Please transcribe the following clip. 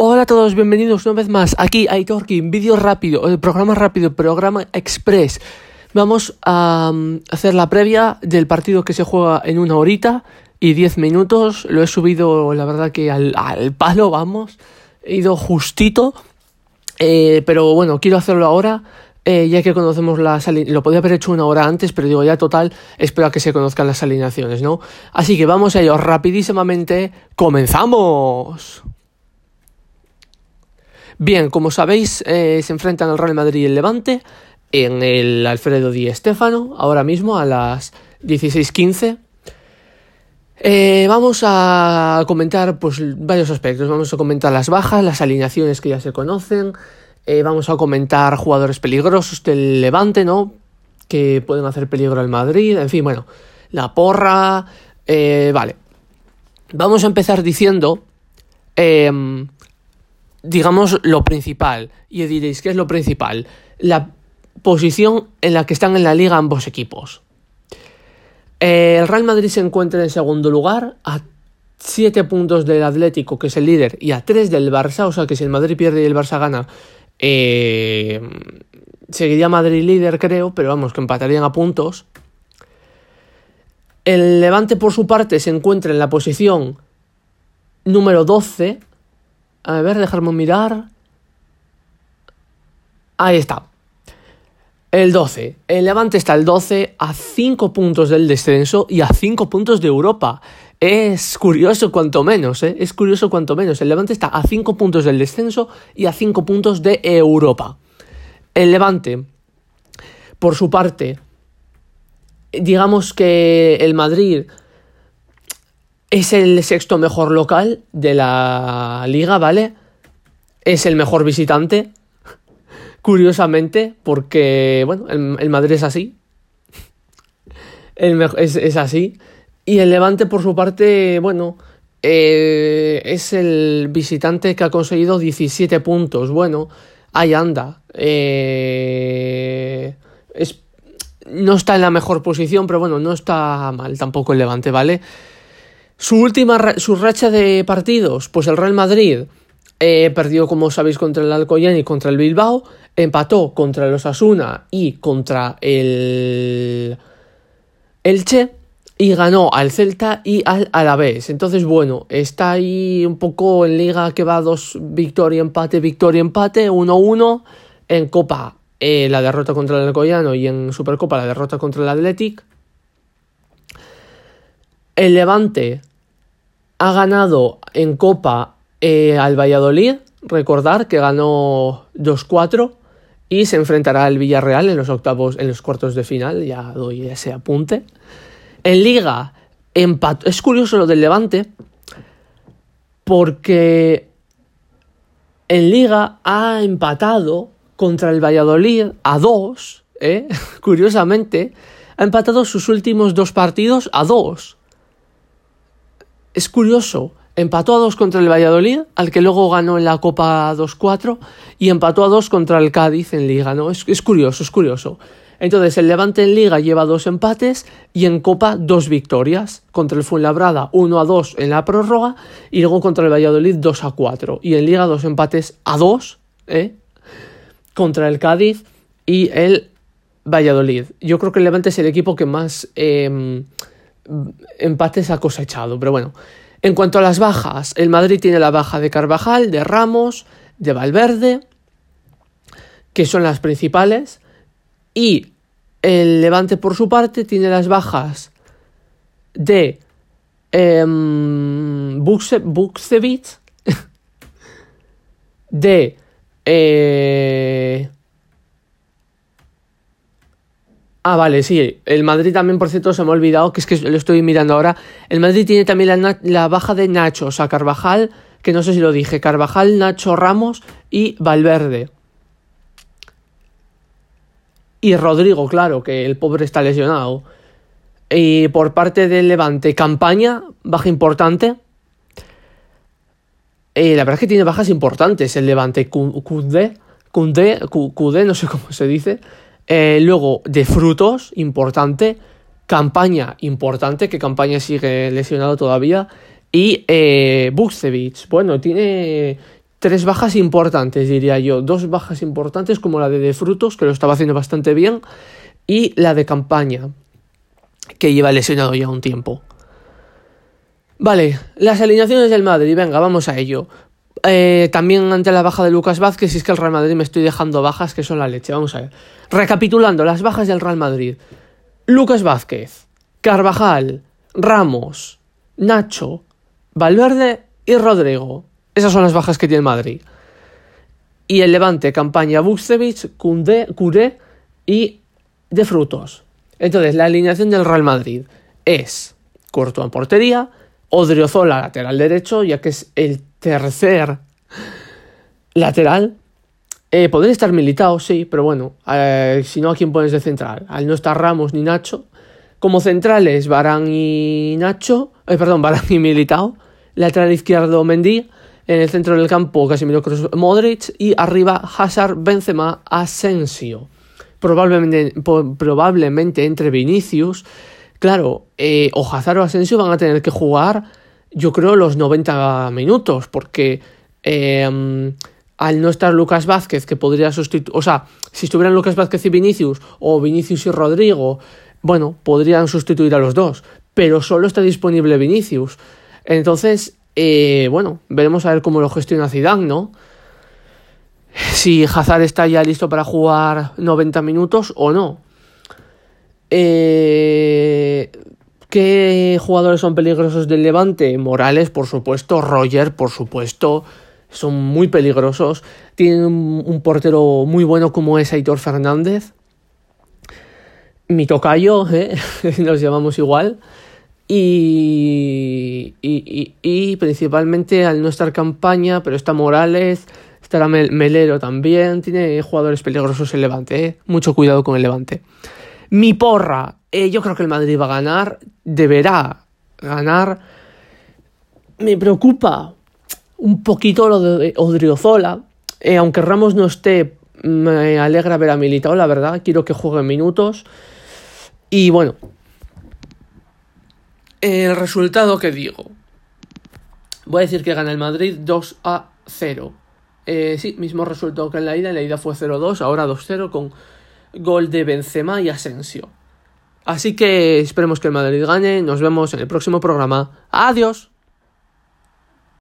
Hola a todos, bienvenidos una vez más aquí a Itorkin, vídeo rápido, el programa rápido, programa express. Vamos a um, hacer la previa del partido que se juega en una horita y diez minutos. Lo he subido, la verdad que al, palo, vamos. He ido justito, eh, pero bueno, quiero hacerlo ahora. Eh, ya que conocemos las lo podía haber hecho una hora antes, pero digo ya total, espero a que se conozcan las alineaciones, ¿no? Así que vamos a ello rapidísimamente, comenzamos. Bien, como sabéis, eh, se enfrentan el Real Madrid y el Levante en el Alfredo Di Stéfano, ahora mismo a las 16.15. Eh, vamos a comentar pues, varios aspectos. Vamos a comentar las bajas, las alineaciones que ya se conocen. Eh, vamos a comentar jugadores peligrosos del Levante, ¿no? Que pueden hacer peligro al Madrid. En fin, bueno, la porra. vale. Vamos a empezar diciendo em, digamos, lo principal. Y diréis, ¿qué es lo principal? La posición en la que están en la liga ambos equipos. El Real Madrid se encuentra en segundo lugar, a 7 puntos del Atlético, que es el líder, y a 3 del Barça, o sea que si el Madrid pierde y el Barça gana, eh, seguiría Madrid líder, creo, pero vamos, que empatarían a puntos. El Levante, por su parte, se encuentra en la posición número 12, a ver, dejarme mirar. Ahí está. El 12. El Levante está el 12 a 5 puntos del descenso y a 5 puntos de Europa. Es curioso cuanto menos, ¿eh? Es curioso cuanto menos. El Levante está a 5 puntos del descenso y a 5 puntos de Europa. El Levante, por su parte, digamos que el Madrid es el sexto mejor local de la liga, ¿vale? Es el mejor visitante, curiosamente, porque, bueno, el, Madrid es así. es, así. Y el Levante, por su parte, bueno, eh, es el visitante que ha conseguido 17 puntos. Bueno, ahí anda. Eh, no está en la mejor posición, pero bueno, no está mal tampoco el Levante, ¿vale? Su última su racha de partidos, pues el Real Madrid eh, perdió, como sabéis, contra el Alcoyán y contra el Bilbao, empató contra los Asuna y contra el Elche y ganó al Celta y al Alavés. Entonces, bueno, está ahí un poco en liga que va dos victoria, empate, victoria, empate, 1-1 en Copa. Eh, la derrota contra el Alcoyano y en Supercopa la derrota contra el Athletic. El Levante ha ganado en Copa eh, al Valladolid, recordar que ganó 2-4 y se enfrentará al Villarreal en los octavos, en los cuartos de final, ya doy ese apunte. En Liga, empató. Es curioso lo del Levante, porque en Liga ha empatado contra el Valladolid a 2, ¿eh? curiosamente, ha empatado sus últimos dos partidos a 2 es curioso, empató a dos contra el Valladolid, al que luego ganó en la Copa 2-4, y empató a dos contra el Cádiz en Liga, ¿no? Es, curioso, es curioso. Entonces, el Levante en Liga lleva dos empates y en Copa dos victorias. Contra el Fuenlabrada 1 a 2 en la prórroga y luego contra el Valladolid 2 a 4. Y en Liga dos empates a 2 ¿eh? contra el Cádiz y el Valladolid. Yo creo que el Levante es el equipo que más em, empates ha cosechado. Pero bueno, en cuanto a las bajas, el Madrid tiene la baja de Carvajal, de Ramos, de Valverde, que son las principales. Y el Levante, por su parte, tiene las bajas de eh, de Ah, vale, sí. El Madrid también, por cierto, se me ha olvidado, que es que lo estoy mirando ahora. El Madrid tiene también la, baja de Nacho, o sea, Carvajal, que no sé si lo dije, Carvajal, Nacho Ramos y Valverde. Y Rodrigo, claro, que el pobre está lesionado. Y por parte del Levante, campaña, baja importante. Y la verdad es que tiene bajas importantes el Levante. Cudé, Cudé, no sé cómo se dice. Eh, luego, de frutos, importante. Campaña, importante, que campaña sigue lesionado todavía. Y eh, bueno, tiene, tres bajas importantes, diría yo. Dos bajas importantes como la de De Frutos, que lo estaba haciendo bastante bien, y la de Campaña, que lleva lesionado ya un tiempo. Vale, las alineaciones del Madrid, venga, vamos a ello. Eh, también ante la baja de Lucas Vázquez, si es que el Real Madrid me estoy dejando bajas que son la leche, vamos a ver. Recapitulando, las bajas del Real Madrid. Lucas Vázquez, Carvajal, Ramos, Nacho, Valverde y Rodrigo. Esas son las bajas que tiene Madrid. Y el Levante, campaña Buxevich, Curé y de Frutos. Entonces, la alineación del Real Madrid es corto en portería, Odriozola lateral derecho, ya que es el tercer lateral. Eh, podría estar militado, sí, pero bueno, eh, si no, ¿a quién pones de central? Al no estar Ramos ni Nacho. Como centrales, Barán y Nacho, eh, perdón, Barán y Militao. Lateral izquierdo, Mendy. En el centro del campo, Casemiro Cruz, Modric. Y arriba, Hazard, Benzema, Asensio. Probablemente, probablemente entre Vinicius Claro, eh, o Hazard o Asensio van a tener que jugar, yo creo, los 90 minutos, porque em, al no estar Lucas Vázquez, que podría sustituir, o sea, si estuvieran Lucas Vázquez y Vinicius, o Vinicius y Rodrigo, bueno, podrían sustituir a los dos, pero solo está disponible Vinicius. Entonces, eh, bueno, veremos a ver cómo lo gestiona Zidane, ¿no? Si Hazard está ya listo para jugar 90 minutos o no. Eh, ¿Qué jugadores son peligrosos del Levante? Morales, por supuesto. Roger, por supuesto. Son muy peligrosos. Tienen un, portero muy bueno como es Aitor Fernández. Mi tocayo, ¿eh? nos llamamos igual. Y, y, principalmente al no estar campaña, pero está Morales, estará Melero también. Tiene jugadores peligrosos el Levante. ¿eh? Mucho cuidado con el Levante. Mi porra, eh, yo creo que el Madrid va a ganar, deberá ganar. Me preocupa un poquito lo de Odriozola, eh, aunque Ramos no esté, me alegra ver a Militao, la verdad, quiero que juegue minutos. Y bueno, el resultado que digo. Voy a decir que gana el Madrid 2 a 0. Eh, sí, mismo resultado que en la ida. En la ida fue 0-2, ahora 2-0 con gol de Benzema y Asensio. Así que esperemos que el Madrid gane. Nos vemos en el próximo programa. Adiós.